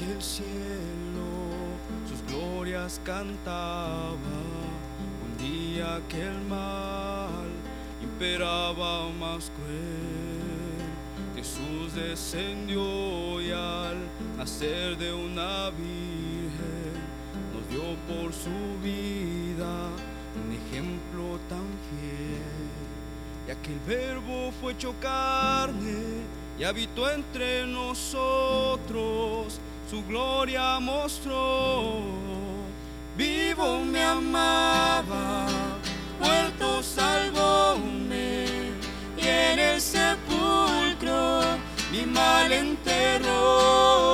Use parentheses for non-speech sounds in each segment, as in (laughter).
que el cielo sus glorias cantaba, un día que el mal imperaba más cruel, Jesús descendió y al nacer de una virgen nos dio por su vida un ejemplo tan fiel, ya que el verbo fue hecho carne y habitó entre nosotros, su gloria mostró. Vivo me amaba, muerto salvóme, y en el sepulcro mi mal enterró.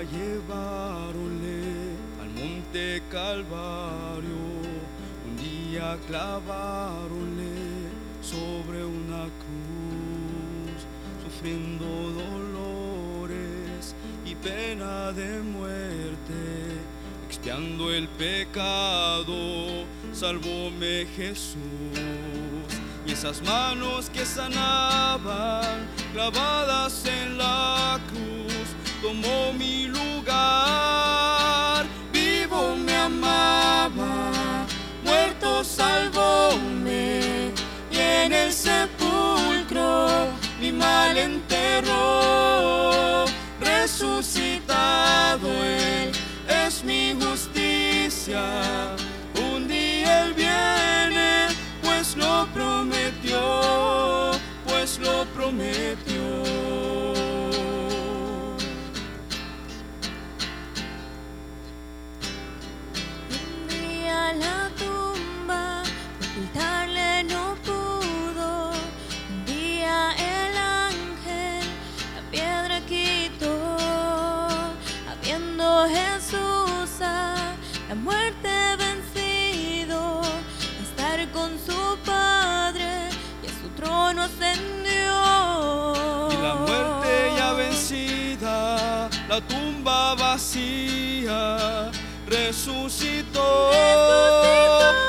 Día llevaronle al monte Calvario, un día clavaronle sobre una cruz, sufriendo dolores y pena de muerte, expiando el pecado, salvóme Jesús. Y esas manos que sanaban, clavadas en la cruz, tomó mi lugar. Vivo me amaba, muerto salvóme, y en el sepulcro mi mal enterró. Resucitado Él es mi justicia, un día Él viene, pues lo prometió, pues lo prometió. Vacía, resucitó.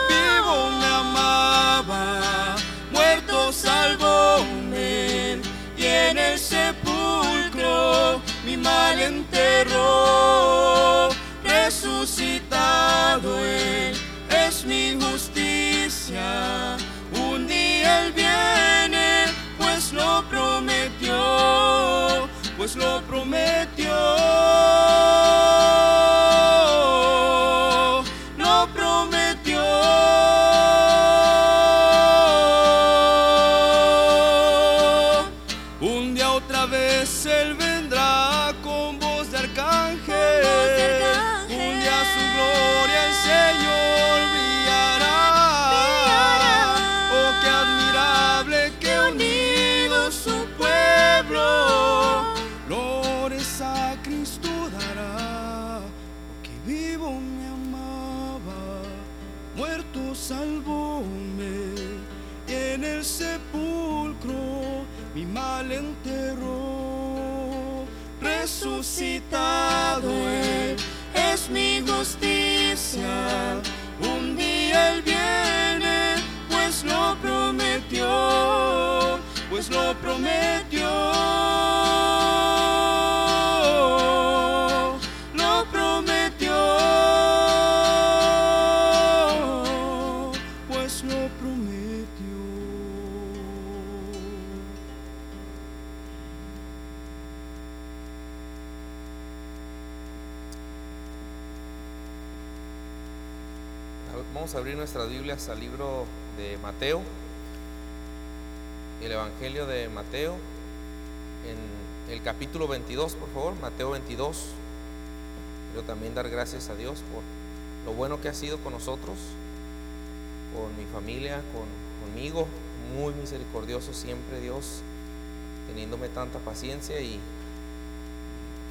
Vivo me amaba, muerto salvóme, y en el sepulcro mi mal enterró. Resucitado Él es mi justicia, un día Él viene, pues lo prometió, pues lo prometió. Vamos a abrir nuestras Biblias al libro de Mateo, el Evangelio de Mateo, en el capítulo 22, por favor, Mateo 22. Quiero también dar gracias a Dios por lo bueno que ha sido con nosotros, con mi familia, con, conmigo, muy misericordioso siempre Dios, teniéndome tanta paciencia y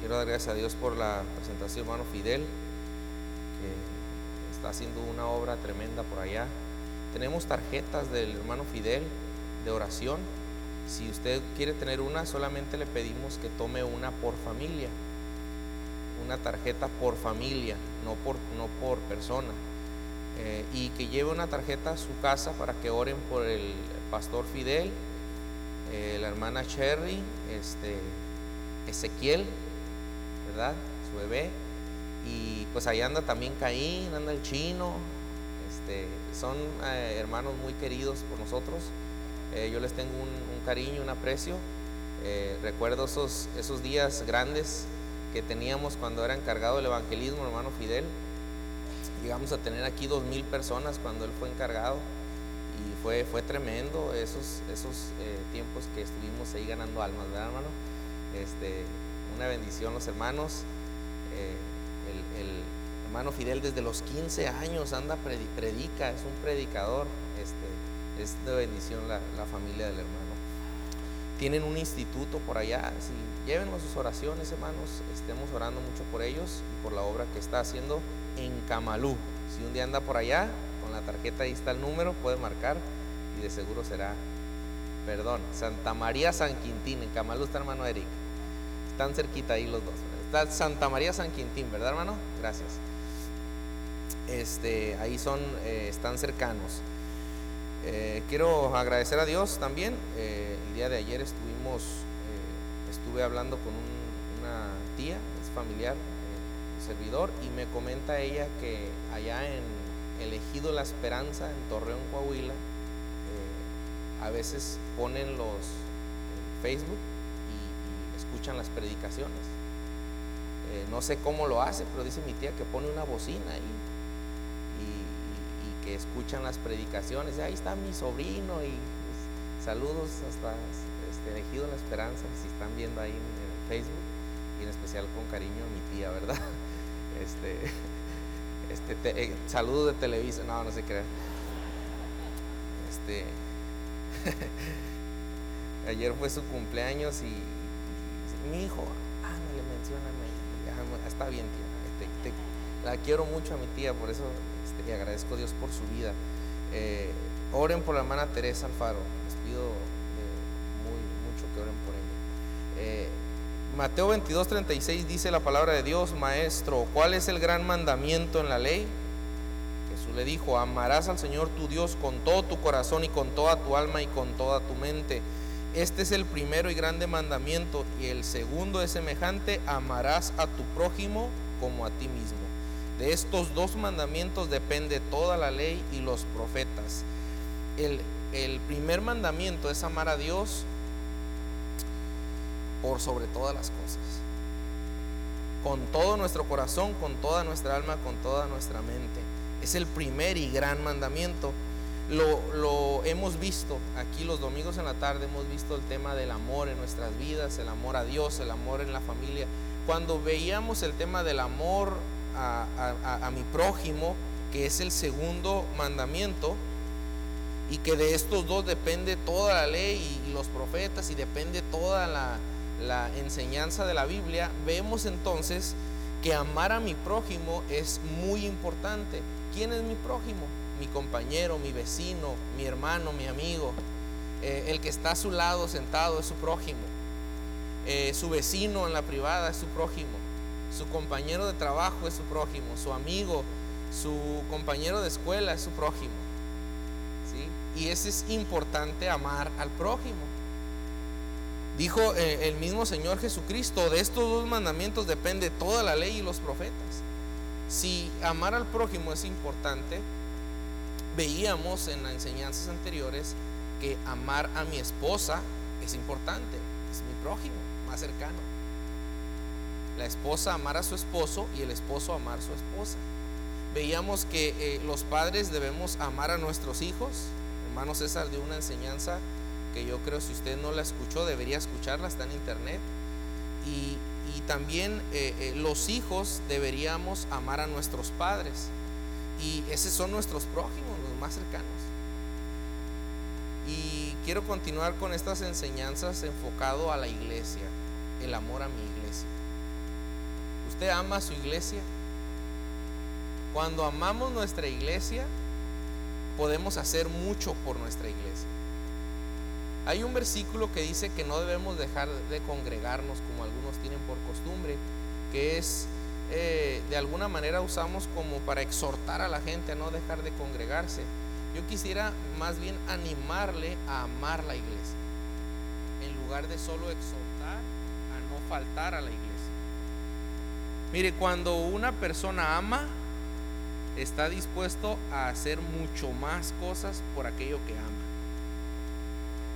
quiero dar gracias a Dios por la presentación, hermano Fidel, está haciendo una obra tremenda por allá. Tenemos tarjetas del hermano Fidel de oración. Si usted quiere tener una, solamente le pedimos que tome una por familia. Una tarjeta por familia, no por, no por persona. Eh, y que lleve una tarjeta a su casa para que oren por el pastor Fidel, eh, la hermana Cherry, este, Ezequiel, ¿verdad? Su bebé. Y pues ahí anda también Caín, anda el chino. Este, son eh, hermanos muy queridos por nosotros. yo les tengo un, un cariño, un aprecio. recuerdo esos, esos días grandes que teníamos cuando era encargado del evangelismo, hermano Fidel. Llegamos a tener aquí dos mil personas cuando él fue encargado y fue, fue tremendo esos, esos eh, tiempos que estuvimos ahí ganando almas, ¿verdad, hermano? Este, una bendición los hermanos. Eh, el, hermano Fidel desde los 15 años anda, predica, es un predicador. Este, es de bendición la, familia del hermano tienen un instituto por allá, si llévenlos sus oraciones, hermanos, estemos orando mucho por ellos y por la obra que está haciendo en Camalú. Si un día anda por allá, con la tarjeta ahí está el número, puede marcar y de seguro será, perdón, Santa María San Quintín, en Camalú está hermano Eric. Están cerquita ahí los dos. Santa María San Quintín, ¿verdad, hermano? Gracias. Este, ahí son, eh, están cercanos. Eh, quiero agradecer a Dios también. Eh, el día de ayer estuvimos, eh, estuve hablando con una tía, es familiar, servidor, y me comenta ella que allá en Elegido La Esperanza, en Torreón, Coahuila, a veces ponen los Facebook y, escuchan las predicaciones. No sé cómo lo hace, pero dice mi tía que pone una bocina ahí que escuchan las predicaciones. Ahí está mi sobrino y pues, saludos hasta este, elegido la esperanza, si están viendo ahí en, Facebook y en especial con cariño a mi tía, ¿verdad? (laughs) Este, (laughs) este eh, saludos de Televisa, no, no se crean. Este, (laughs) ayer fue su cumpleaños y, mi hijo, ah, no le mencionan está bien, tía, este, la quiero mucho a mi tía, por eso este, y agradezco a Dios por su vida. Eh, oren por la hermana Teresa Alfaro, les pido eh, muy, mucho que oren por ella. Eh, Mateo 22, 36 dice la palabra de Dios, Maestro, ¿cuál es el gran mandamiento en la ley? Jesús le dijo, amarás al Señor tu Dios con todo tu corazón y con toda tu alma y con toda tu mente. Este es el primero y grande mandamiento y el segundo es semejante, amarás a tu prójimo como a ti mismo. De estos dos mandamientos depende toda la ley y los profetas. El, primer mandamiento es amar a Dios por sobre todas las cosas. Con todo nuestro corazón, con toda nuestra alma, con toda nuestra mente. Es el primer y gran mandamiento. Lo, hemos visto aquí los domingos en la tarde, hemos visto el tema del amor en nuestras vidas, el amor a Dios, el amor en la familia. Cuando veíamos el tema del amor a, mi prójimo, que es el segundo mandamiento, y que de estos dos depende toda la ley y, los profetas y depende toda la enseñanza de la Biblia, vemos entonces que amar a mi prójimo es muy importante. ¿Quién es mi prójimo? Mi compañero, mi vecino, mi hermano, mi amigo. Eh, el que está a su lado sentado es su prójimo. Eh, su vecino en la privada es su prójimo su compañero de trabajo es su prójimo, su amigo, su compañero de escuela es su prójimo. ¿sí? Y ese es importante amar al prójimo. Dijo eh, el mismo Señor Jesucristo, de estos dos mandamientos depende toda la ley y los profetas. Si amar al prójimo es importante, veíamos en las enseñanzas anteriores que amar a mi esposa es importante, es mi prójimo más cercano la esposa amar a su esposo y el esposo amar a su esposa. Veíamos que eh, los padres debemos amar a nuestros hijos. Hermano César dio una enseñanza que yo creo si usted no la escuchó debería escucharla, está en internet. Y, también eh, eh, los hijos deberíamos amar a nuestros padres. Y esos son nuestros prójimos, más cercanos. Y quiero continuar con estas enseñanzas enfocado a la iglesia, el amor a mi iglesia. ¿Usted ama a su iglesia? Cuando amamos nuestra iglesia, podemos hacer mucho por nuestra iglesia. Hay un versículo que dice que no debemos dejar de congregarnos como algunos tienen por costumbre, que es eh, de alguna manera usamos como para exhortar a la gente a no dejar de congregarse. Yo quisiera más bien animarle a amar la iglesia, en lugar de solo exhortar a no faltar a la iglesia. Mire, cuando una persona ama, está dispuesto a hacer mucho más cosas por aquello que ama.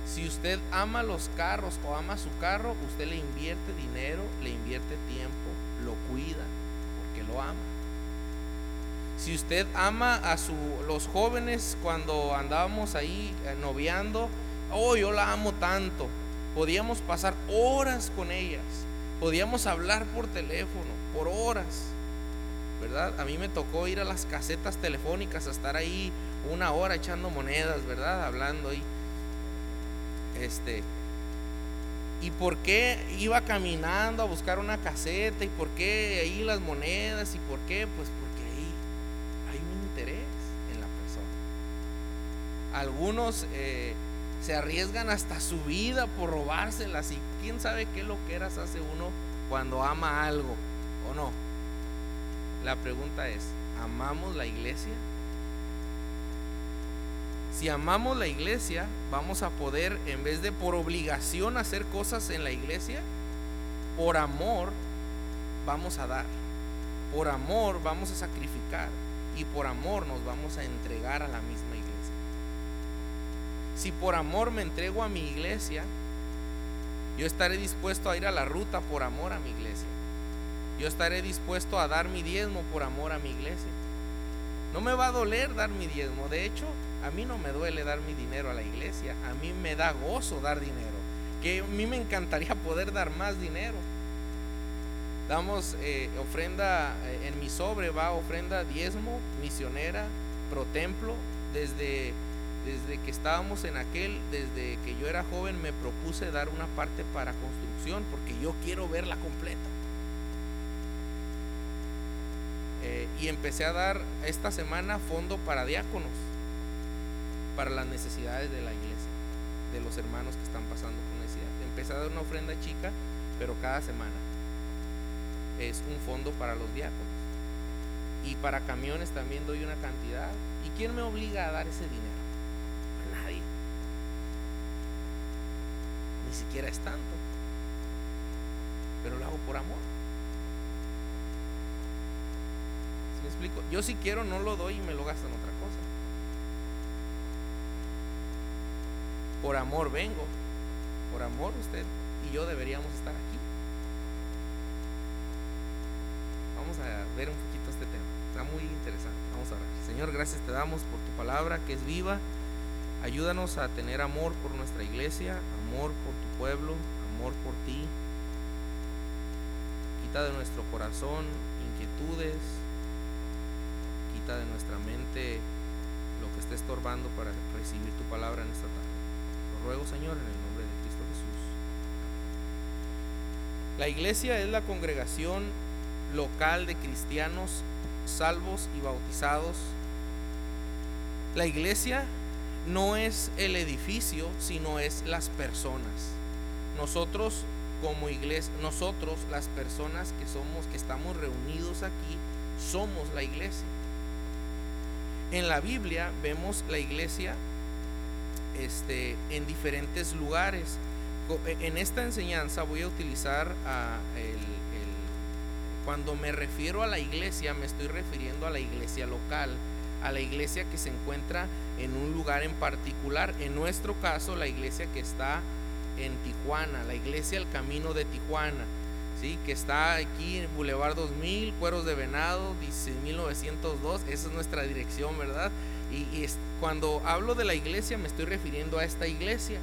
Si usted ama los carros o ama su carro, usted le invierte dinero, le invierte tiempo, lo cuida, lo ama. Si usted ama a su, los jóvenes cuando andábamos ahí eh, noviando, oh, yo la amo tanto. Podíamos pasar horas con ellas, podíamos hablar por teléfono, por horas. ¿verdad? A mí me tocó ir a las casetas telefónicas a estar ahí una hora echando monedas, ¿verdad? Hablando ahí. Este. ¿Y por qué iba caminando a buscar una caseta? ¿Y por qué ahí las monedas? ¿Y por qué? Pues porque ahí hay un interés en la persona. Algunos eh, se arriesgan hasta su vida por robárselas y quién sabe qué lo que eras hace uno cuando ama algo o no. La pregunta es, ¿amamos la iglesia? Si amamos la iglesia, vamos a poder, en vez de por obligación hacer cosas en la iglesia, por amor vamos a dar. Por amor vamos a sacrificar. Y por amor nos vamos a entregar a la misma iglesia. Si por amor me entrego a mi iglesia, yo estaré dispuesto a ir a la ruta por amor a mi iglesia. Yo estaré dispuesto a dar mi diezmo por amor a mi iglesia. No me va a doler dar mi diezmo. De hecho, a mí no me duele dar mi dinero a la iglesia. A mí me da gozo dar dinero. Que a mí me encantaría (laughs) poder dar más dinero. Damos eh, ofrenda eh, en mi sobre, va ofrenda diezmo, misionera, pro templo. Desde, desde que estábamos en aquel, desde que yo era joven, me propuse dar una parte para construcción porque yo quiero verla completa. Eh, y empecé a dar esta semana fondo para diáconos, para las necesidades de la iglesia, de los hermanos que están pasando con necesidad. Empecé a dar una ofrenda chica, pero cada semana es un fondo para los diáconos. Y para camiones también doy una cantidad. ¿Y quién me obliga a dar ese dinero? A nadie. Ni siquiera es tanto. Pero lo hago por amor. Explico? Yo si quiero no lo doy y me lo gasto en otra cosa. Por amor vengo. Por amor usted y yo deberíamos estar aquí. Vamos a ver un poquito este tema. Está muy interesante. Vamos a orar. Señor, gracias te damos por tu palabra que es viva. Ayúdanos a tener amor por nuestra iglesia, amor por tu pueblo, amor por ti. Quita de nuestro corazón inquietudes, de nuestra mente lo que esté estorbando para recibir tu palabra en esta tarde. Lo ruego, Señor, en el nombre de Cristo Jesús. La iglesia es la congregación local de cristianos salvos y bautizados. La iglesia no es el edificio, sino es las personas. Nosotros como iglesia, nosotros las personas que somos, que estamos reunidos aquí, somos la iglesia. En la Biblia vemos la iglesia este, en diferentes lugares. E, en esta enseñanza voy a utilizar el, cuando me refiero a la iglesia, me estoy refiriendo a la iglesia local, a la iglesia que se encuentra en un lugar en particular. En nuestro caso, la iglesia que está en Tijuana, la iglesia El Camino de Tijuana. ¿Sí? que está aquí en Boulevard 2000, Cueros de Venado, 1902, esa es nuestra dirección, ¿verdad? Y, cuando hablo de la iglesia me estoy refiriendo a esta iglesia,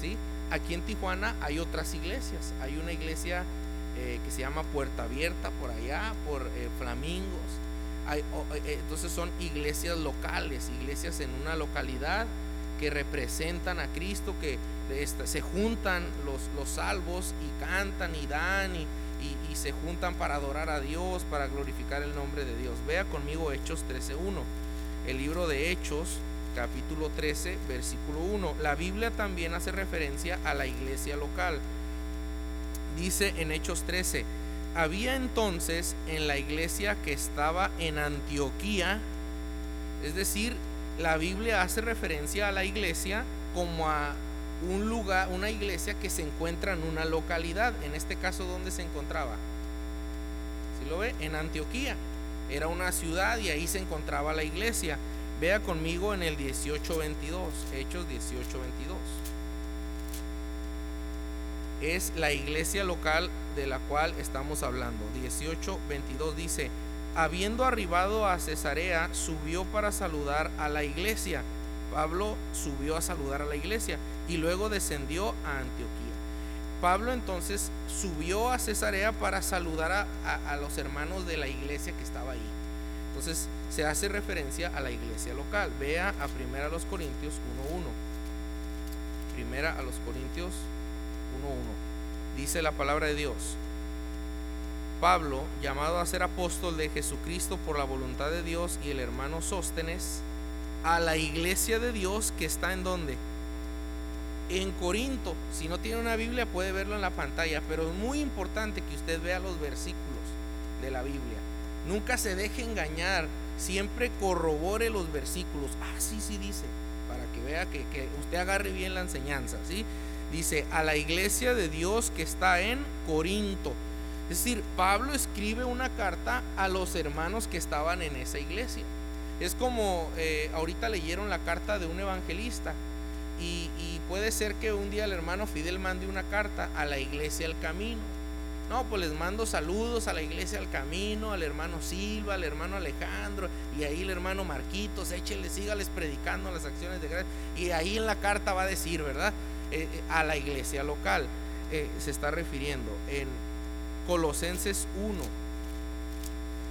¿sí? Aquí en Tijuana hay otras iglesias, hay una iglesia eh, que se llama Puerta Abierta por allá, por eh, Flamingos, hay, eh, entonces son iglesias locales, iglesias en una localidad que representan a Cristo, que se juntan los, los salvos y cantan y dan y, y, se juntan para adorar a Dios, para glorificar el nombre de Dios. Vea conmigo Hechos 13.1, el libro de Hechos, capítulo 13, versículo 1. La Biblia también hace referencia a la iglesia local. Dice en Hechos 13, había entonces en la iglesia que estaba en Antioquía, es decir, la Biblia hace referencia a la iglesia como a un lugar, una iglesia que se encuentra en una localidad. En este caso, ¿dónde se encontraba? Si lo ve, en Antioquía. Era una ciudad y ahí se encontraba la iglesia. Vea conmigo en el 1822, Hechos 1822. Es la iglesia local de la cual estamos hablando. 1822 dice, habiendo arribado a Cesarea, subió para saludar a la iglesia. Pablo subió a saludar a la iglesia y luego descendió a Antioquía. Pablo entonces subió a Cesarea para saludar a, los hermanos de la iglesia que estaba ahí. Entonces se hace referencia a la iglesia local. Vea a Primera a los Corintios 1.1. Primera a los Corintios 1.1. Dice la palabra de Dios. Pablo, llamado a ser apóstol de Jesucristo por la voluntad de Dios, y el hermano Sóstenes, a la iglesia de Dios que está en donde? En Corinto. Si no tiene una Biblia puede verlo en la pantalla, pero es muy importante que usted vea los versículos de la Biblia. Nunca se deje engañar, siempre corrobore los versículos. Ah, sí, sí dice, para que vea que, que usted agarre bien la enseñanza, ¿sí? Dice, a la iglesia de Dios que está en Corinto. Es decir, Pablo escribe una carta a los hermanos que estaban en esa iglesia. Es como eh, ahorita leyeron la carta de un evangelista y, puede ser que un día el hermano Fidel mande una carta a la iglesia al camino. No, pues les mando saludos a la iglesia al camino, al hermano Silva, al hermano Alejandro, y ahí el hermano Marquitos, échenle, sígales predicando las acciones de gracia. Y ahí en la carta va a decir, ¿verdad? Eh, eh, a la iglesia local. se está refiriendo. En, Colosenses 1.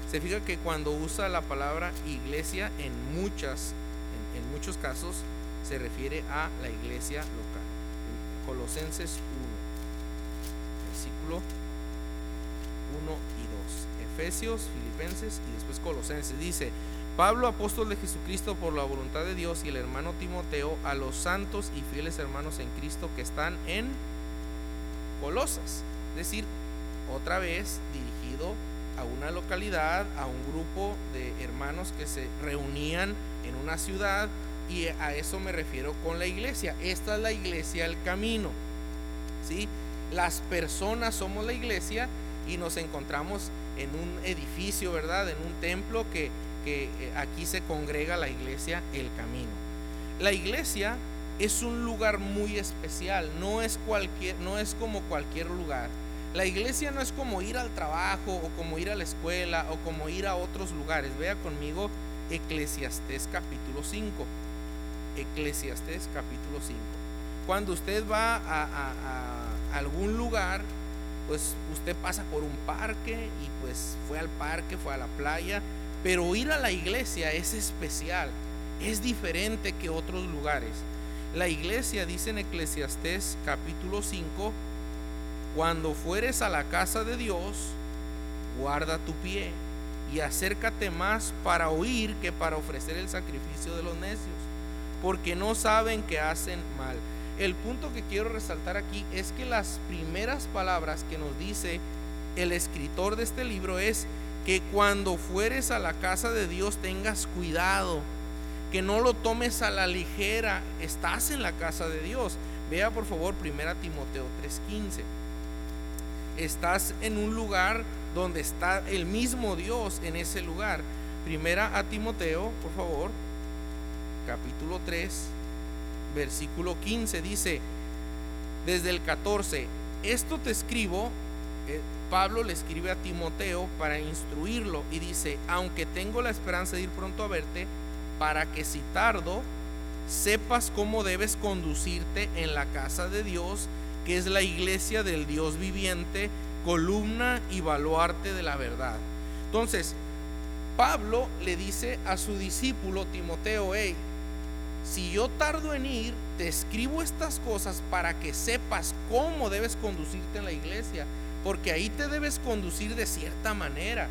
Se fija que cuando usa la palabra iglesia en muchas, en, muchos casos, se refiere a la iglesia local. Colosenses 1, versículo 1 y 2. Efesios, Filipenses y después Colosenses. Dice, Pablo, apóstol de Jesucristo por la voluntad de Dios y el hermano Timoteo, a los santos y fieles hermanos en Cristo que están en Colosas. Es decir, otra vez dirigido a una localidad, a un grupo de hermanos que se reunían en una ciudad y a eso me refiero con la iglesia. Esta es la iglesia el camino. ¿sí? Las personas somos la iglesia y nos encontramos en un edificio, ¿verdad? En un templo que, que eh, aquí se congrega la iglesia el camino. La iglesia es un lugar muy especial, no es cualquier no es como cualquier lugar la iglesia no es como ir al trabajo o como ir a la escuela o como ir a otros lugares. Vea conmigo Eclesiastés capítulo 5. Eclesiastés capítulo 5. Cuando usted va a, algún lugar, pues usted pasa por un parque y pues fue al parque, fue a la playa, pero ir a la iglesia es especial, es diferente que otros lugares. La iglesia dice en Eclesiastés capítulo 5, cuando fueres a la casa de Dios, guarda tu pie y acércate más para oír que para ofrecer el sacrificio de los necios, porque no saben que hacen mal. El punto que quiero resaltar aquí es que las primeras palabras que nos dice el escritor de este libro es que cuando fueres a la casa de Dios tengas cuidado, que no lo tomes a la ligera, estás en la casa de Dios. Vea por favor 1 Timoteo 3:15 estás en un lugar donde está el mismo Dios en ese lugar. Primera a Timoteo, por favor, capítulo 3, versículo 15 dice, desde el 14, esto te escribo, eh, Pablo le escribe a Timoteo para instruirlo y dice, aunque tengo la esperanza de ir pronto a verte, para que si tardo, sepas cómo debes conducirte en la casa de Dios que es la iglesia del Dios viviente, columna y baluarte de la verdad. Entonces, Pablo le dice a su discípulo Timoteo, hey, si yo tardo en ir, te escribo estas cosas para que sepas cómo debes conducirte en la iglesia, porque ahí te debes conducir de cierta manera.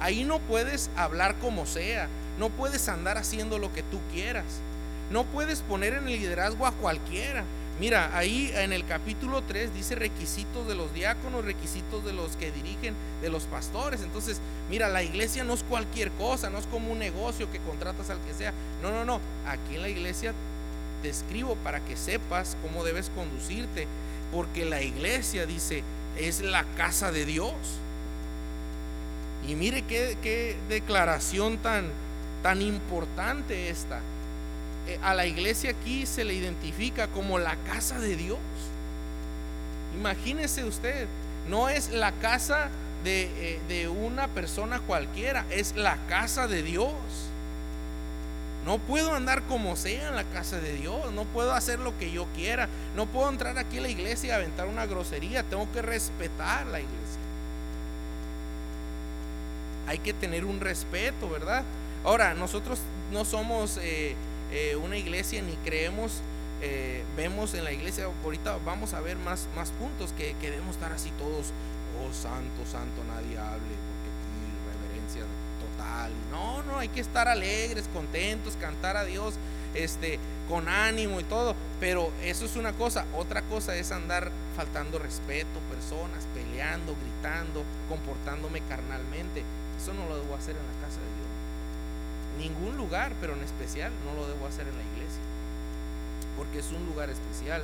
Ahí no puedes hablar como sea, no puedes andar haciendo lo que tú quieras, no puedes poner en el liderazgo a cualquiera. Mira, ahí en el capítulo 3 dice requisitos de los diáconos, requisitos de los que dirigen, de los pastores. Entonces, mira, la iglesia no es cualquier cosa, no es como un negocio que contratas al que sea. No, no, no. Aquí en la iglesia te escribo para que sepas cómo debes conducirte. Porque la iglesia, dice, es la casa de Dios. Y mire qué, qué declaración tan, tan importante esta. Eh, a la iglesia aquí se le identifica como la casa de Dios. Imagínese usted, no es la casa de, eh, de, una persona cualquiera, es la casa de Dios. No puedo andar como sea en la casa de Dios, no puedo hacer lo que yo quiera, no puedo entrar aquí a la iglesia y aventar una grosería, tengo que respetar la iglesia. Hay que tener un respeto, ¿verdad? Ahora, nosotros no somos... Eh, eh, una iglesia ni creemos, eh, vemos en la iglesia, ahorita vamos a ver más, más puntos que, que debemos estar así todos, oh santo, santo, nadie hable, porque aquí reverencia total. No, no, hay que estar alegres, contentos, cantar a Dios este, con ánimo y todo. Pero eso es una cosa. Otra cosa es andar faltando respeto, personas, peleando, gritando, comportándome carnalmente. Eso no lo debo hacer en la casa de Dios ningún lugar, pero en especial no lo debo hacer en la iglesia, porque es un lugar especial.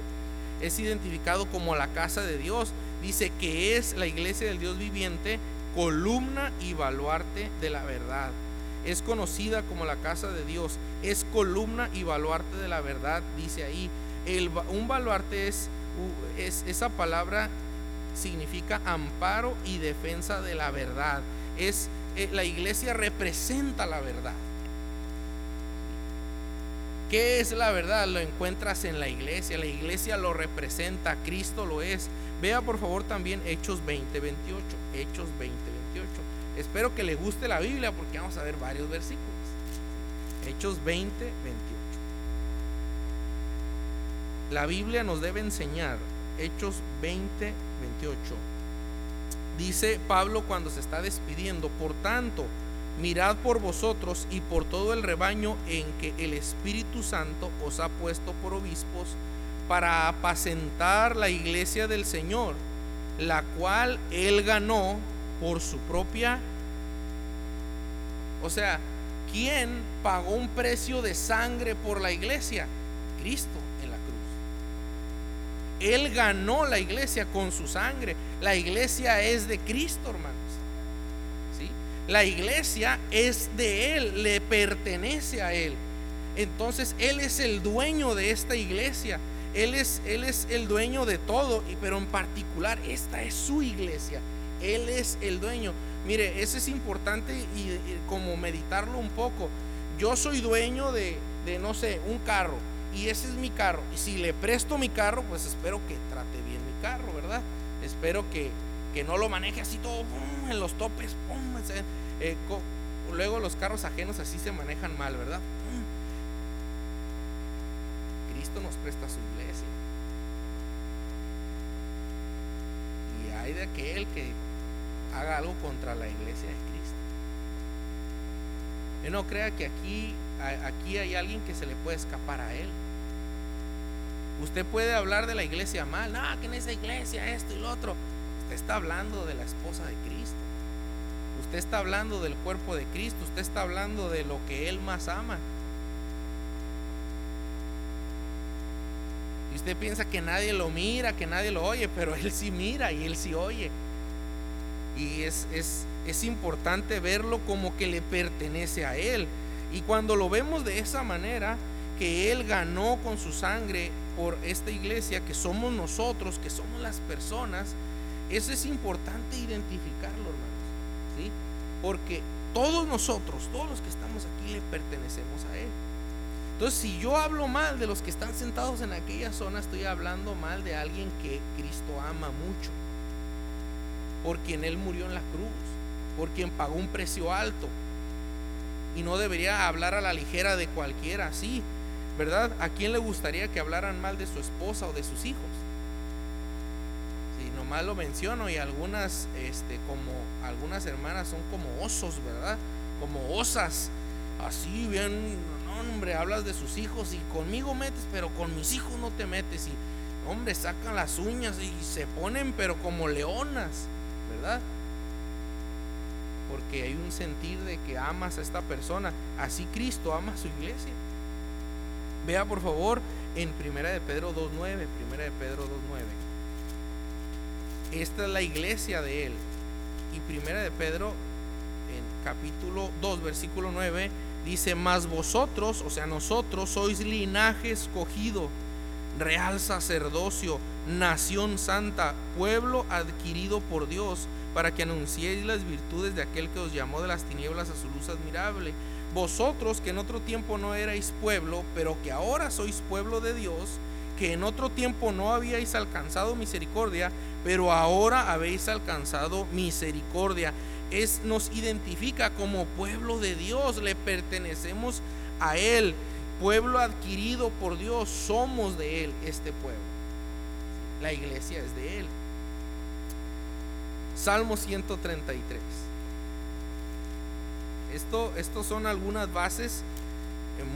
Es identificado como la casa de Dios. Dice que es la iglesia del Dios viviente, columna y baluarte de la verdad. Es conocida como la casa de Dios. Es columna y baluarte de la verdad, dice ahí. Un baluarte es, es esa palabra significa amparo y defensa de la verdad. Es eh, la iglesia representa la verdad. ¿Qué es la verdad? Lo encuentras en la iglesia. La iglesia lo representa, Cristo lo es. Vea por favor también Hechos 20, 28. Hechos 20, 28. Espero que le guste la Biblia porque vamos a ver varios versículos. Hechos 20, 28. La Biblia nos debe enseñar. Hechos 20, 28. Dice Pablo cuando se está despidiendo, por tanto, mirad por vosotros y por todo el rebaño en que el Espíritu Santo os ha puesto por obispos para apacentar la iglesia del Señor, la cual él ganó por su propia... O sea, ¿quién pagó un precio de sangre por la iglesia? Cristo en la cruz. Él ganó la iglesia con su sangre. La iglesia es de Cristo, hermano. La iglesia es de Él, le pertenece a Él. Entonces Él es el dueño de esta iglesia. Él es, él es el dueño de todo, pero en particular esta es su iglesia. Él es el dueño. Mire, eso es importante y, como meditarlo un poco. Yo soy dueño de, de, no sé, un carro y ese es mi carro. Y si le presto mi carro, pues espero que trate bien mi carro, ¿verdad? Espero que, que no lo maneje así todo en los topes. Eh, luego los carros ajenos así se manejan mal, ¿verdad? Cristo nos presta su iglesia. Y hay de aquel que haga algo contra la iglesia de Cristo. Yo no crea que aquí, aquí hay alguien que se le puede escapar a él. Usted puede hablar de la iglesia mal, no, que en esa iglesia esto y lo otro. Usted está hablando de la esposa de Cristo. Usted está hablando del cuerpo de Cristo. Usted está hablando de lo que Él más ama. Y usted piensa que nadie lo mira, que nadie lo oye, pero Él sí mira y Él sí oye. Y es, es, es importante verlo como que le pertenece a Él. Y cuando lo vemos de esa manera, que Él ganó con su sangre por esta iglesia, que somos nosotros, que somos las personas, eso es importante identificarlo, hermanos. ¿sí? Porque todos nosotros, todos los que estamos aquí, le pertenecemos a Él. Entonces, si yo hablo mal de los que están sentados en aquella zona, estoy hablando mal de alguien que Cristo ama mucho. Por quien Él murió en la cruz. Por quien pagó un precio alto. Y no debería hablar a la ligera de cualquiera. Sí, ¿verdad? ¿A quién le gustaría que hablaran mal de su esposa o de sus hijos? Nomás lo menciono y algunas, este, como algunas hermanas son como osos, ¿verdad? Como osas, así bien, hombre, hablas de sus hijos y conmigo metes, pero con mis hijos no te metes y, hombre, sacan las uñas y se ponen, pero como leonas, ¿verdad? Porque hay un sentir de que amas a esta persona, así Cristo ama a su iglesia. Vea por favor en Primera de Pedro 2.9, Primera de Pedro 2.9. Esta es la iglesia de él. Y Primera de Pedro en capítulo 2, versículo 9 dice, "Mas vosotros, o sea, nosotros sois linaje escogido, real sacerdocio, nación santa, pueblo adquirido por Dios, para que anunciéis las virtudes de aquel que os llamó de las tinieblas a su luz admirable." Vosotros que en otro tiempo no erais pueblo, pero que ahora sois pueblo de Dios, que en otro tiempo no habíais alcanzado misericordia, pero ahora habéis alcanzado misericordia. Es, nos identifica como pueblo de Dios, le pertenecemos a Él, pueblo adquirido por Dios, somos de Él, este pueblo. La iglesia es de Él. Salmo 133. Esto, estos son algunas bases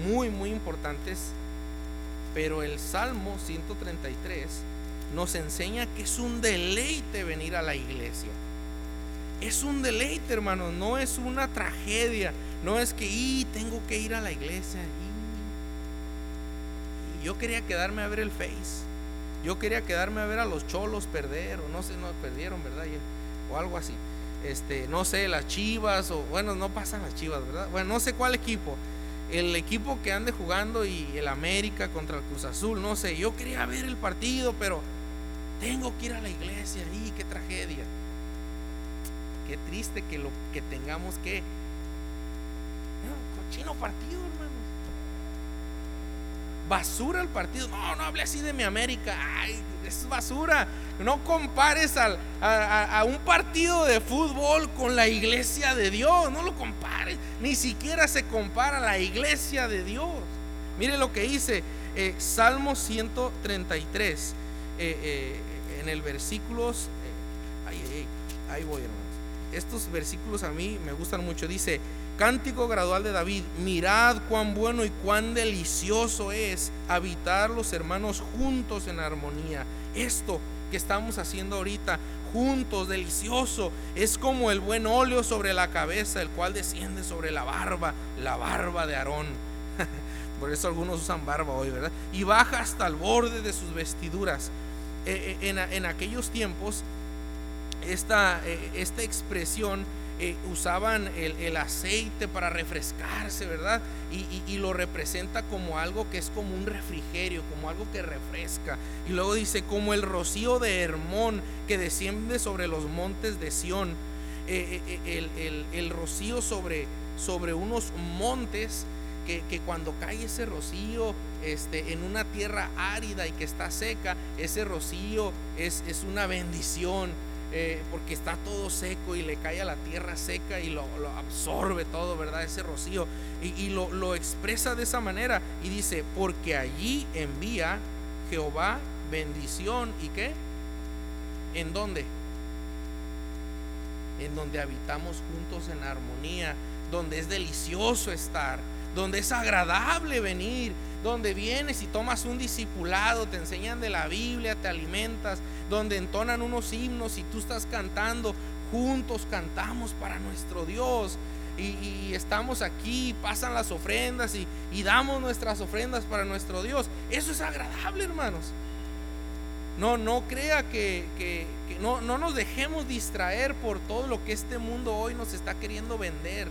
muy, muy importantes, pero el Salmo 133 nos enseña que es un deleite venir a la iglesia. Es un deleite, hermanos, no es una tragedia, no es que y, tengo que ir a la iglesia. Y, yo quería quedarme a ver el Face. Yo quería quedarme a ver a los cholos perder, o no sé, no perdieron, ¿verdad? O algo así este, no sé, las Chivas, o bueno, no pasan las Chivas, ¿verdad? Bueno, no sé cuál equipo. El equipo que ande jugando y el América contra el Cruz Azul, no sé. Yo quería ver el partido, pero tengo que ir a la iglesia. y qué tragedia! Qué triste que lo que tengamos que. No, cochino partido. Basura el partido. No, no hable así de mi América. Ay, es basura. No compares al, a, un partido de fútbol con la iglesia de Dios. No lo compares. Ni siquiera se compara la iglesia de Dios. Mire lo que dice eh, Salmo 133. Eh, eh, en el versículos. Ahí, ahí voy, hermanos. Estos versículos a mí me gustan mucho. Dice. Cántico gradual de David, mirad cuán bueno y cuán delicioso es habitar los hermanos juntos en armonía. Esto que estamos haciendo ahorita, juntos, delicioso, es como el buen óleo sobre la cabeza, el cual desciende sobre la barba, la barba de Aarón. (laughs) Por eso algunos usan barba hoy, ¿verdad? Y baja hasta el borde de sus vestiduras. Eh, eh, en, aquellos tiempos, esta, eh, esta expresión eh, usaban el, aceite para refrescarse, ¿verdad? Y, lo representa como algo que es como un refrigerio, como algo que refresca. Y luego dice, como el rocío de Hermón que desciende sobre los montes de Sión. Eh, eh, el, rocío sobre, sobre unos montes que, cuando cae ese rocío este, en una tierra árida y que está seca, ese rocío es, es una bendición eh, porque está todo seco y le cae a la tierra seca y lo, absorbe todo, ¿verdad? Ese rocío. Y, lo, lo, expresa de esa manera y dice, porque allí envía Jehová bendición y qué? ¿En dónde? En donde habitamos juntos en armonía, donde es delicioso estar, donde es agradable venir, donde vienes y tomas un discipulado, te enseñan de la Biblia, te alimentas, donde entonan unos himnos y tú estás cantando, juntos cantamos para nuestro Dios. Y, estamos aquí, pasan las ofrendas y, damos nuestras ofrendas para nuestro Dios. Eso es agradable, hermanos. No, no crea que, que, no, no nos dejemos distraer por todo lo que este mundo hoy nos está queriendo vender.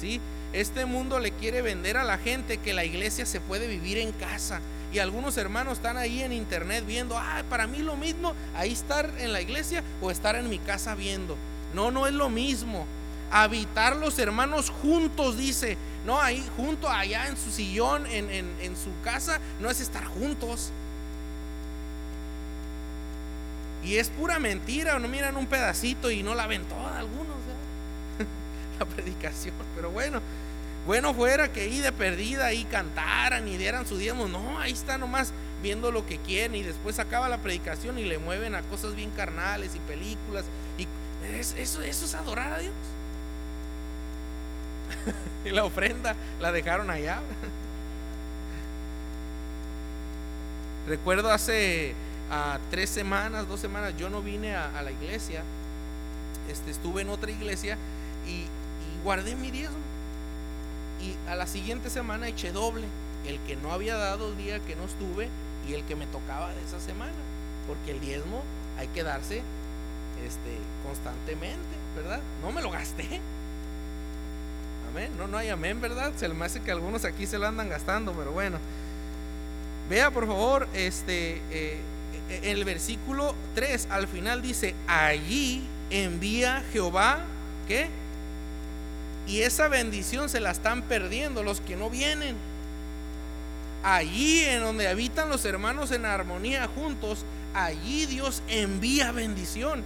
¿Sí? Este mundo le quiere vender a la gente que la iglesia se puede vivir en casa. Y algunos hermanos están ahí en internet viendo, ah, para mí lo mismo, ahí estar en la iglesia o estar en mi casa viendo. No, no es lo mismo. Habitar los hermanos juntos, dice. No, ahí junto, allá en su sillón, en, en, su casa, no es estar juntos. Y es pura mentira, no miran un pedacito y no la ven toda algunos, (laughs) la predicación. Pero bueno, Bueno fuera que ahí de perdida ahí cantaran y dieran su diezmo. No, ahí está nomás viendo lo que quieren y después acaba la predicación y le mueven a cosas bien carnales y películas. Y eso, eso es adorar a Dios. (laughs) y la ofrenda la dejaron allá. (laughs) Recuerdo hace a tres semanas, dos semanas, yo no vine a, la iglesia, este, estuve en otra iglesia y, guardé mi diezmo. Y a la siguiente semana eché doble, el que no había dado el día que no estuve y el que me tocaba de esa semana, porque el diezmo hay que darse este, constantemente, ¿verdad? No me lo gasté. Amén. No, no hay amén, ¿verdad? Se me hace que algunos aquí se lo andan gastando, pero bueno. Vea por favor, este, eh, el versículo 3 al final dice, allí envía Jehová, ¿qué? Y esa bendición se la están perdiendo los que no vienen. Allí en donde habitan los hermanos en armonía juntos, allí Dios envía bendición.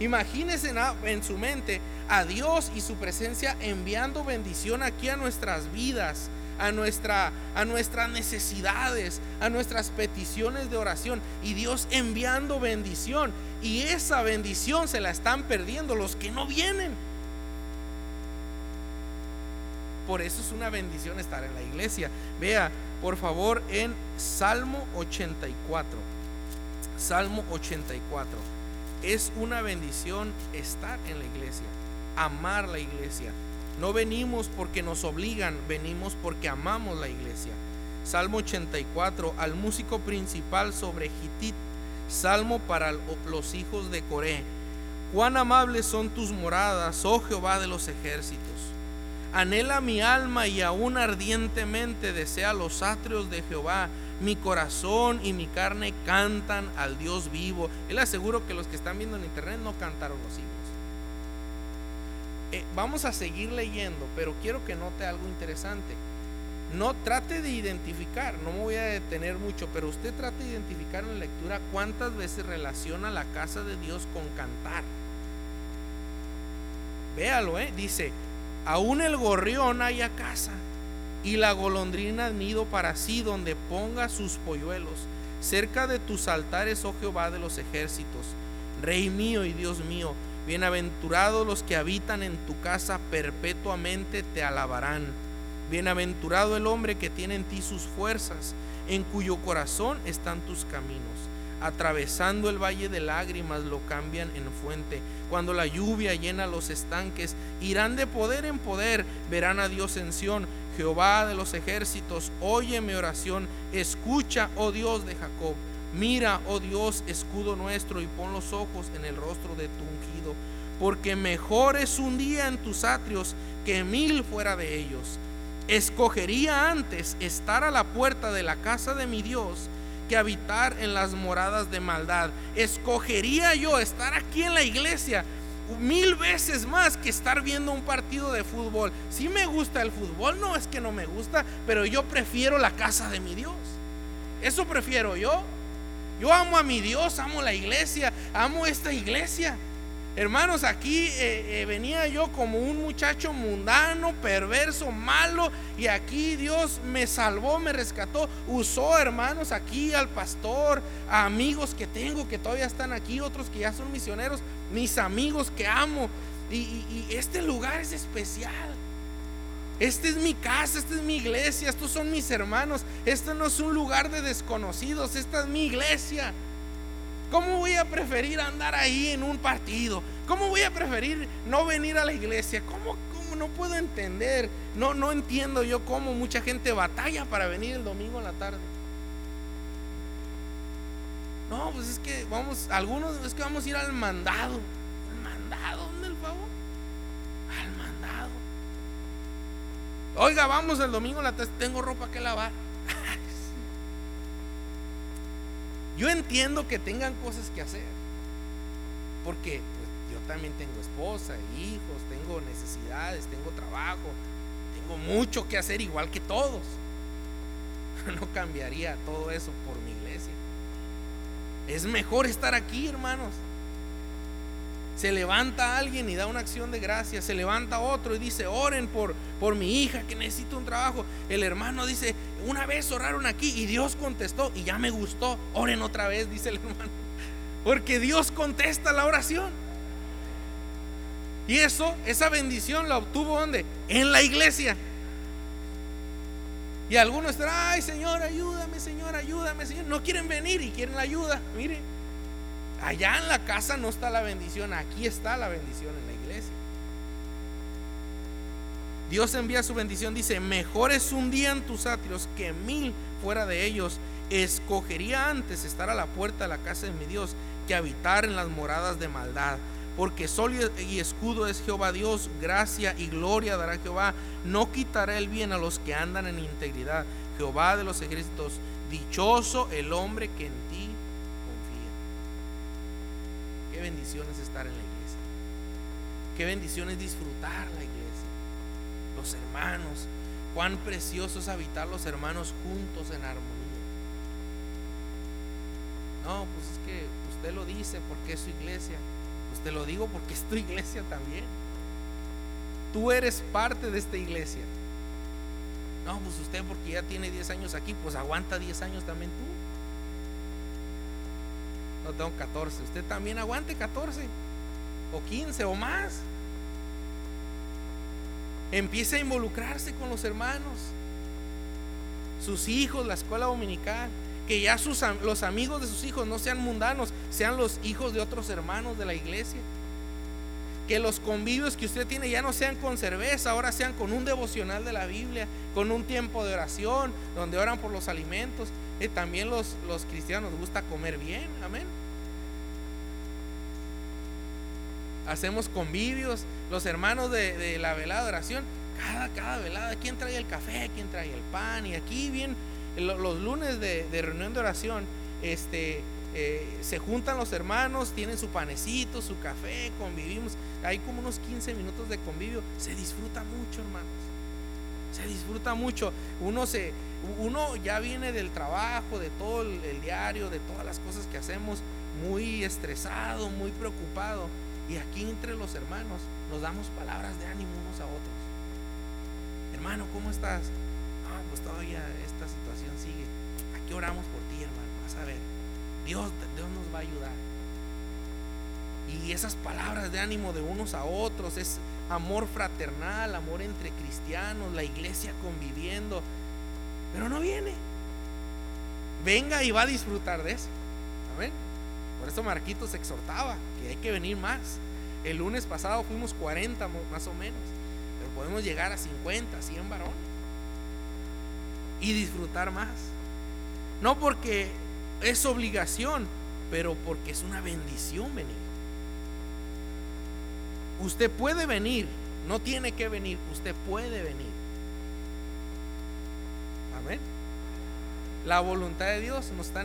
Imagínense en, su mente a Dios y su presencia enviando bendición aquí a nuestras vidas a, nuestra, a nuestras necesidades, a nuestras peticiones de oración. Y Dios enviando bendición. Y esa bendición se la están perdiendo los que no vienen. Por eso es una bendición estar en la iglesia. Vea, por favor, en Salmo 84. Salmo 84. Es una bendición estar en la iglesia, amar la iglesia, no venimos porque nos obligan, venimos porque amamos la iglesia. Salmo 84, al músico principal sobre Gitit, salmo para los hijos de Coré. Cuán amables son tus moradas, oh Jehová de los ejércitos. Anhela mi alma y aún ardientemente desea los atrios de Jehová. Mi corazón y mi carne cantan al Dios vivo. Él aseguro que los que están viendo en internet no cantaron los hijos. Eh, vamos a seguir leyendo, pero quiero que note algo interesante. No trate de identificar, no me voy a detener mucho, pero usted trate de identificar en la lectura cuántas veces relaciona la casa de Dios con cantar. Véalo, ¿eh? dice, aún el gorrión haya casa y la golondrina nido para sí donde ponga sus polluelos, cerca de tus altares, oh Jehová de los ejércitos, Rey mío y Dios mío Bienaventurados los que habitan en tu casa perpetuamente te alabarán. Bienaventurado el hombre que tiene en ti sus fuerzas, en cuyo corazón están tus caminos. Atravesando el valle de lágrimas lo cambian en fuente. Cuando la lluvia llena los estanques, irán de poder en poder, verán a Dios en Sión. Jehová de los ejércitos, oye mi oración, escucha, oh Dios de Jacob. Mira, oh Dios, escudo nuestro, y pon los ojos en el rostro de tu ungido, porque mejor es un día en tus atrios que mil fuera de ellos. Escogería antes estar a la puerta de la casa de mi Dios habitar en las moradas de maldad. Escogería yo estar aquí en la iglesia mil veces más que estar viendo un partido de fútbol. Si me gusta el fútbol, no es que no me gusta, pero yo prefiero la casa de mi Dios. Eso prefiero yo. Yo amo a mi Dios, amo la iglesia, amo esta iglesia. Hermanos, aquí eh, eh, venía yo como un muchacho mundano, perverso, malo, y aquí Dios me salvó, me rescató, usó hermanos aquí al pastor, a amigos que tengo que todavía están aquí, otros que ya son misioneros, mis amigos que amo. y este lugar es especial. Esta es mi casa, esta es mi iglesia, estos son mis hermanos. Este no es un lugar de desconocidos, esta es mi iglesia. ¿Cómo voy a preferir andar ahí en un partido? ¿Cómo voy a preferir no venir a la iglesia? ¿Cómo, cómo no puedo entender? No, no entiendo yo cómo mucha gente batalla para venir el domingo en la tarde. No, pues es que vamos, algunos es que vamos a ir al mandado. ¿El mandado? ¿Dónde el favor? Al mandado. Oiga, vamos el domingo, la tengo ropa que lavar. (laughs) Yo entiendo que tengan cosas que hacer. Porque también tengo esposa, hijos, tengo necesidades, tengo trabajo, tengo mucho que hacer igual que todos. (laughs) No cambiaría todo eso por mi iglesia. Es mejor estar aquí, hermanos. Se levanta alguien y da una acción de gracia. Se levanta otro y dice, oren por, por mi hija que necesita un trabajo. El hermano dice, una vez oraron aquí y Dios contestó y ya me gustó. Oren otra vez, (laughs) dice el hermano. Porque Dios contesta la oración. Y eso, esa bendición la obtuvo donde? En la iglesia. Y algunos están, ay Señor, ayúdame, Señor, ayúdame, Señor. No quieren venir y quieren la ayuda. Mire, allá en la casa no está la bendición, aquí está la bendición en la iglesia. Dios envía su bendición, dice, mejor es un día en tus atrios que mil fuera de ellos. Escogería antes estar a la puerta de la casa de mi Dios que habitar en las moradas de maldad porque sol y escudo es Jehová Dios, gracia y gloria dará Jehová, no quitará el bien a los que andan en integridad. Jehová de los ejércitos, dichoso el hombre que en ti confía. Qué bendición es estar en la iglesia. Qué bendición es disfrutar la iglesia. Los hermanos, cuán precioso es habitar los hermanos juntos en armonía. No, pues es que usted lo dice porque es su iglesia. Te lo digo porque es tu iglesia también. Tú eres parte de esta iglesia. No, pues usted porque ya tiene 10 años aquí, pues aguanta 10 años también tú. No tengo 14, usted también aguante 14 o 15 o más. Empiece a involucrarse con los hermanos, sus hijos, la escuela dominical que ya sus, los amigos de sus hijos no sean mundanos, sean los hijos de otros hermanos de la iglesia. Que los convivios que usted tiene ya no sean con cerveza, ahora sean con un devocional de la Biblia, con un tiempo de oración, donde oran por los alimentos. y también los, los cristianos nos gusta comer bien, amén. Hacemos convivios, los hermanos de, la velada de oración, cada, cada velada, ¿quién trae el café? ¿Quién trae el pan? Y aquí bien los lunes de, reunión de oración, este, eh, se juntan los hermanos, tienen su panecito, su café, convivimos. Hay como unos 15 minutos de convivio. Se disfruta mucho, hermanos. Se disfruta mucho. Uno, se, uno ya viene del trabajo, de todo el, diario, de todas las cosas que hacemos, muy estresado, muy preocupado. Y aquí entre los hermanos nos damos palabras de ánimo unos a otros. Hermano, ¿cómo estás? pues todavía esta situación sigue. Aquí oramos por ti, hermano. Vas a ver. Dios, Dios nos va a ayudar. Y esas palabras de ánimo de unos a otros, es amor fraternal, amor entre cristianos, la iglesia conviviendo. Pero no viene. Venga y va a disfrutar de eso. Por eso Marquitos exhortaba que hay que venir más. El lunes pasado fuimos 40 más o menos, pero podemos llegar a 50, 100 varones y disfrutar más. No porque es obligación, pero porque es una bendición venir. Usted puede venir, no tiene que venir, usted puede venir. Amén. La voluntad de Dios nos está,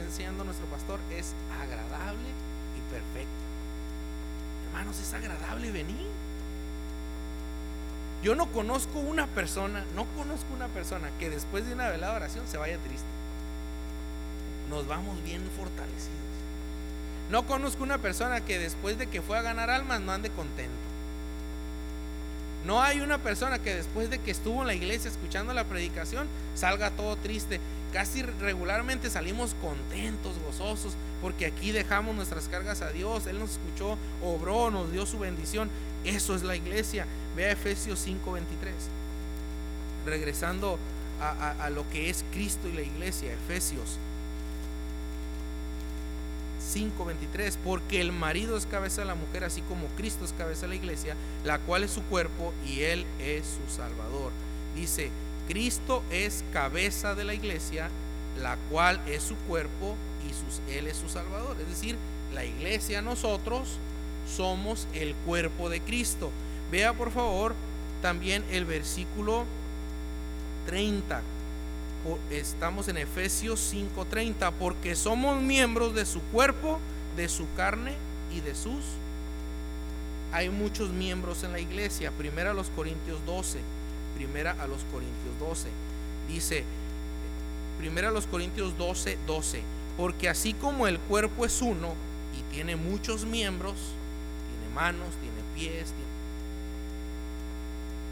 enseñando nuestro pastor es agradable y perfecta. Hermanos, es agradable venir. Yo no conozco una persona, no conozco una persona que después de una velada oración se vaya triste. Nos vamos bien fortalecidos. No conozco una persona que después de que fue a ganar almas no ande contento. No hay una persona que después de que estuvo en la iglesia escuchando la predicación salga todo triste. Casi regularmente salimos contentos, gozosos, porque aquí dejamos nuestras cargas a Dios. Él nos escuchó, obró, nos dio su bendición. Eso es la iglesia. Vea Efesios 5:23. Regresando a, lo que es Cristo y la iglesia, Efesios 5:23, porque el marido es cabeza de la mujer, así como Cristo es cabeza de la iglesia, la cual es su cuerpo y Él es su Salvador. Dice, Cristo es cabeza de la iglesia, la cual es su cuerpo y sus, Él es su Salvador. Es decir, la iglesia, nosotros somos el cuerpo de Cristo. Vea por favor también el versículo 30. Estamos en Efesios 5:30, porque somos miembros de su cuerpo, de su carne y de sus... Hay muchos miembros en la iglesia. Primera a los Corintios 12. Primera a los Corintios 12. Dice, primera a los Corintios 12, 12. Porque así como el cuerpo es uno y tiene muchos miembros, tiene manos, tiene pies,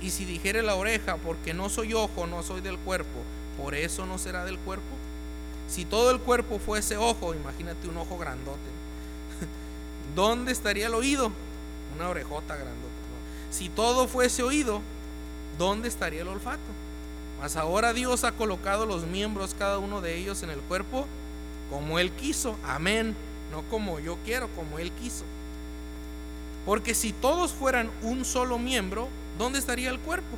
Y si dijere la oreja, porque no soy ojo, no soy del cuerpo, por eso no será del cuerpo. Si todo el cuerpo fuese ojo, imagínate un ojo grandote (laughs) ¿Dónde estaría el oído? Una orejota grandota. Si todo fuese oído, ¿dónde estaría el olfato? Mas ahora Dios ha colocado los miembros, cada uno de ellos, en el cuerpo como Él quiso. Amén. No como yo quiero, como Él quiso. Porque si todos fueran un solo miembro, ¿dónde estaría el cuerpo?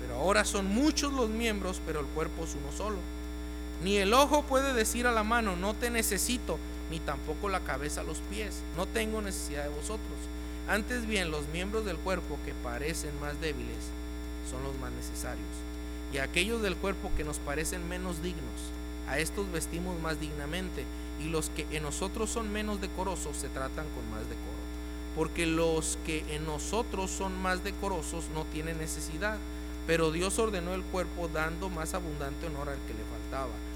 Pero ahora son muchos los miembros, pero el cuerpo es uno solo. Ni el ojo puede decir a la mano, no te necesito, ni tampoco la cabeza a los pies. No tengo necesidad de vosotros. Antes bien, los miembros del cuerpo que parecen más débiles son los más necesarios. Y aquellos del cuerpo que nos parecen menos dignos, a estos vestimos más dignamente. Y los que en nosotros son menos decorosos se tratan con más decoro. Porque los que en nosotros son más decorosos no tienen necesidad. Pero Dios ordenó el cuerpo dando más abundante honor al que le faltaba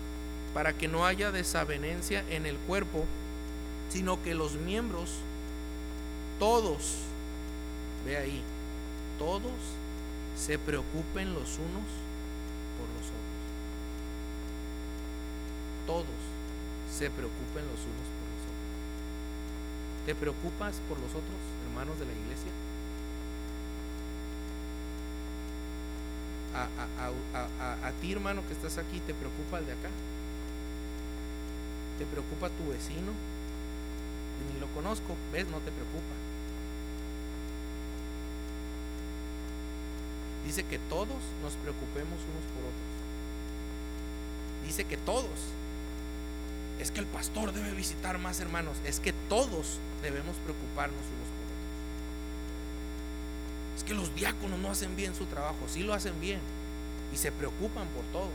para que no haya desavenencia en el cuerpo, sino que los miembros, todos, ve ahí, todos se preocupen los unos por los otros. Todos se preocupen los unos por. ¿Te preocupas por los otros, hermanos de la iglesia? A, ti, hermano, que estás aquí, ¿te preocupa el de acá? ¿Te preocupa tu vecino? Ni lo conozco, ¿ves? No te preocupa. Dice que todos nos preocupemos unos por otros. Dice que todos. Es que el pastor debe visitar más hermanos. Es que todos debemos preocuparnos unos por otros. Es que los diáconos no hacen bien su trabajo. Sí lo hacen bien. Y se preocupan por todos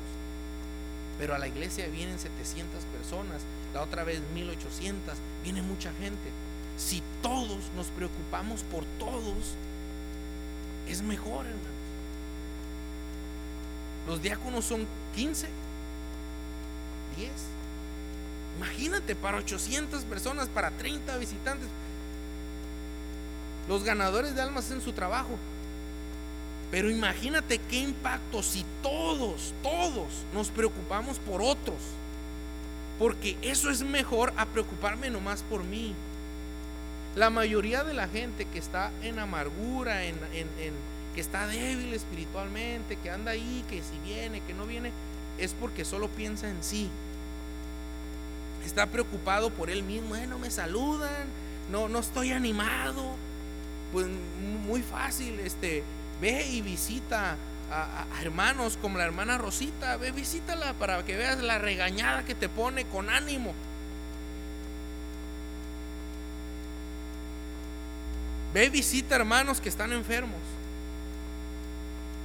pero a la iglesia vienen 700 personas, la otra vez 1800, viene mucha gente. Si todos nos preocupamos por todos, es mejor, hermanos. Los diáconos son 15, 10. Imagínate, para 800 personas, para 30 visitantes. Los ganadores de almas hacen su trabajo. Pero imagínate qué impacto si todos, todos nos preocupamos por otros. Porque eso es mejor a preocuparme nomás por mí. La mayoría de la gente que está en amargura, en, que está débil espiritualmente, que anda ahí, que si viene, que no viene, es porque solo piensa en sí. Está preocupado por él mismo, no me saludan, no, no estoy animado. Pues muy fácil, este, Ve y visita a, hermanos como la hermana Rosita. Ve, visítala para que veas la regañada que te pone con ánimo. Ve, visita hermanos que están enfermos.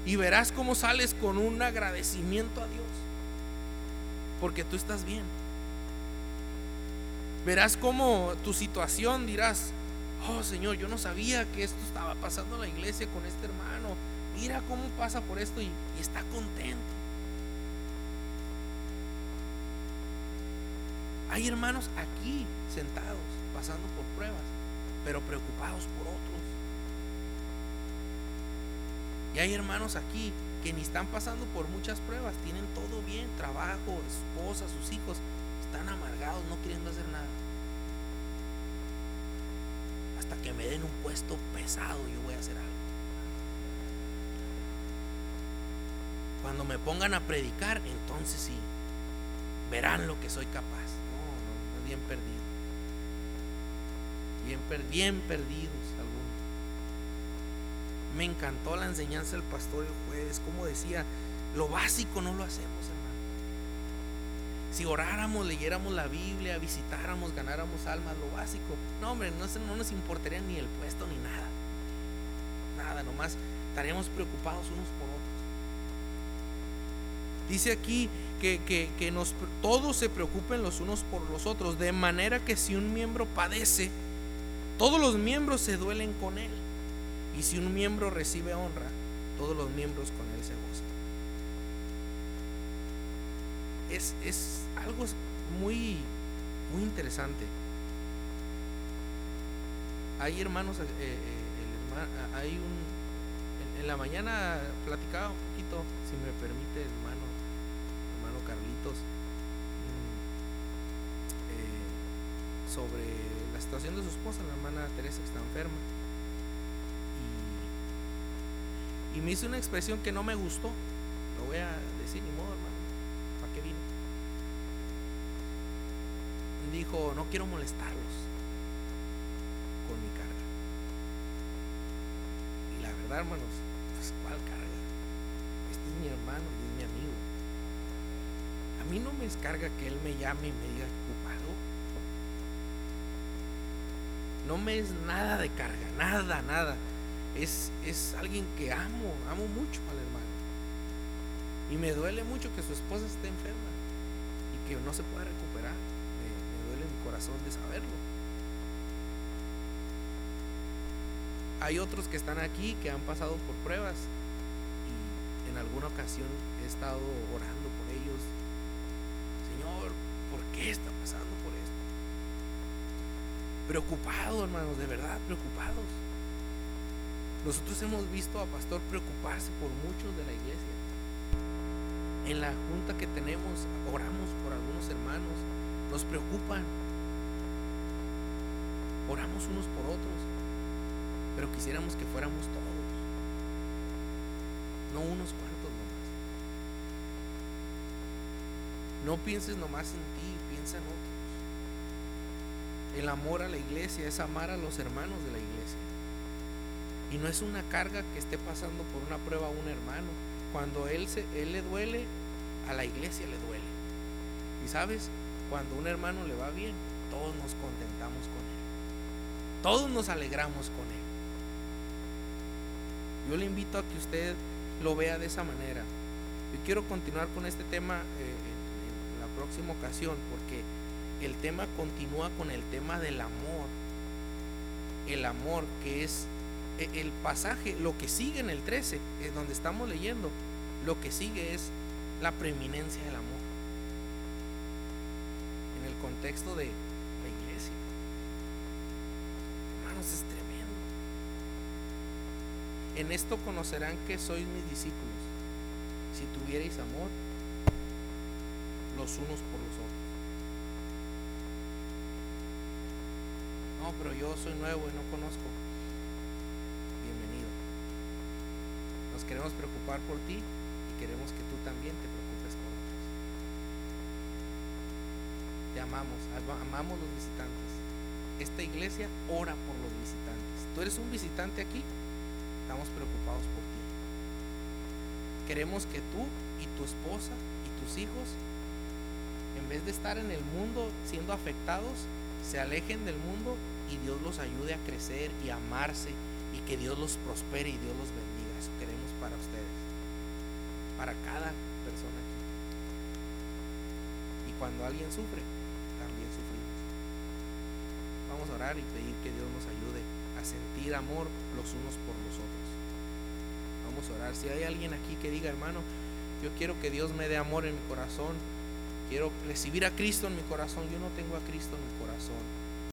Y verás cómo sales con un agradecimiento a Dios. Porque tú estás bien. Verás cómo tu situación dirás, oh Señor, yo no sabía que esto estaba pasando en la iglesia con este hermano. Mira cómo pasa por esto y, está contento. Hay hermanos aquí sentados, pasando por pruebas, pero preocupados por otros. Y hay hermanos aquí que ni están pasando por muchas pruebas, tienen todo bien, trabajo, esposa, sus hijos, están amargados, no queriendo hacer nada hasta que me den un puesto pesado yo voy a hacer algo. Cuando me pongan a predicar, entonces sí, verán lo que soy capaz. No, no, bien perdido. Bien, bien perdidos algunos. Me encantó la enseñanza del pastor el jueves, como decía, lo básico no lo hacemos, si oráramos, leyéramos la Biblia, visitáramos, ganáramos almas, lo básico. No, hombre, no, no nos importaría ni el puesto ni nada. Nada, nomás estaremos preocupados unos por otros. Dice aquí que, que, que nos, todos se preocupen los unos por los otros, de manera que si un miembro padece, todos los miembros se duelen con él. Y si un miembro recibe honra, todos los miembros con él se gozan. Es, es algo muy, muy interesante. Hay hermanos, eh, eh, hay un, en, en la mañana platicaba un poquito, si me permite, hermano, hermano Carlitos, mm, eh, sobre la situación de su esposa, la hermana Teresa que está enferma. Y, y me hizo una expresión que no me gustó. Lo voy a decir, ni modo, hermano. ¿Para qué vino? Dijo, no quiero molestarlos con mi carga. Y la verdad, hermanos, pues ¿cuál carga? Este es mi hermano y es mi amigo. A mí no me descarga que él me llame y me diga ocupado. No me es nada de carga, nada, nada. Es, es alguien que amo, amo mucho al hermano. Y me duele mucho que su esposa esté enferma y que no se pueda recuperar. Corazón de saberlo. Hay otros que están aquí que han pasado por pruebas y en alguna ocasión he estado orando por ellos. Señor, ¿por qué está pasando por esto? Preocupados, hermanos, de verdad, preocupados. Nosotros hemos visto a pastor preocuparse por muchos de la iglesia. En la junta que tenemos, oramos por algunos hermanos, nos preocupan. Oramos unos por otros, pero quisiéramos que fuéramos todos, no unos cuantos nomás. No pienses nomás en ti, piensa en otros. El amor a la iglesia es amar a los hermanos de la iglesia. Y no es una carga que esté pasando por una prueba a un hermano. Cuando él, se, él le duele, a la iglesia le duele. Y sabes, cuando a un hermano le va bien, todos nos contentamos con él. Todos nos alegramos con él. Yo le invito a que usted lo vea de esa manera. Yo quiero continuar con este tema eh, en, la próxima ocasión porque el tema continúa con el tema del amor. El amor que es eh, el pasaje, lo que sigue en el 13, es donde estamos leyendo, lo que sigue es la preeminencia del amor. En el contexto de la iglesia. Hermanos, es tremendo. En esto conocerán que sois mis discípulos, si tuvierais amor los unos por los otros. No, pero yo soy nuevo y no conozco. Bienvenido. Nos queremos preocupar por ti y queremos que tú también te preocupes por otros. Te amamos, ama- amamos los visitantes. Esta iglesia ora por los visitantes. Tú eres un visitante aquí, estamos preocupados por ti. Queremos que tú y tu esposa y tus hijos, en vez de estar en el mundo siendo afectados, se alejen del mundo y Dios los ayude a crecer y a amarse y que Dios los prospere y Dios los bendiga. Eso queremos para ustedes, para cada persona aquí. Y cuando alguien sufre, también sufrimos. Vamos a orar y pedir que Dios nos ayude sentir amor los unos por los otros. Vamos a orar. Si hay alguien aquí que diga, hermano, yo quiero que Dios me dé amor en mi corazón, quiero recibir a Cristo en mi corazón, yo no tengo a Cristo en mi corazón.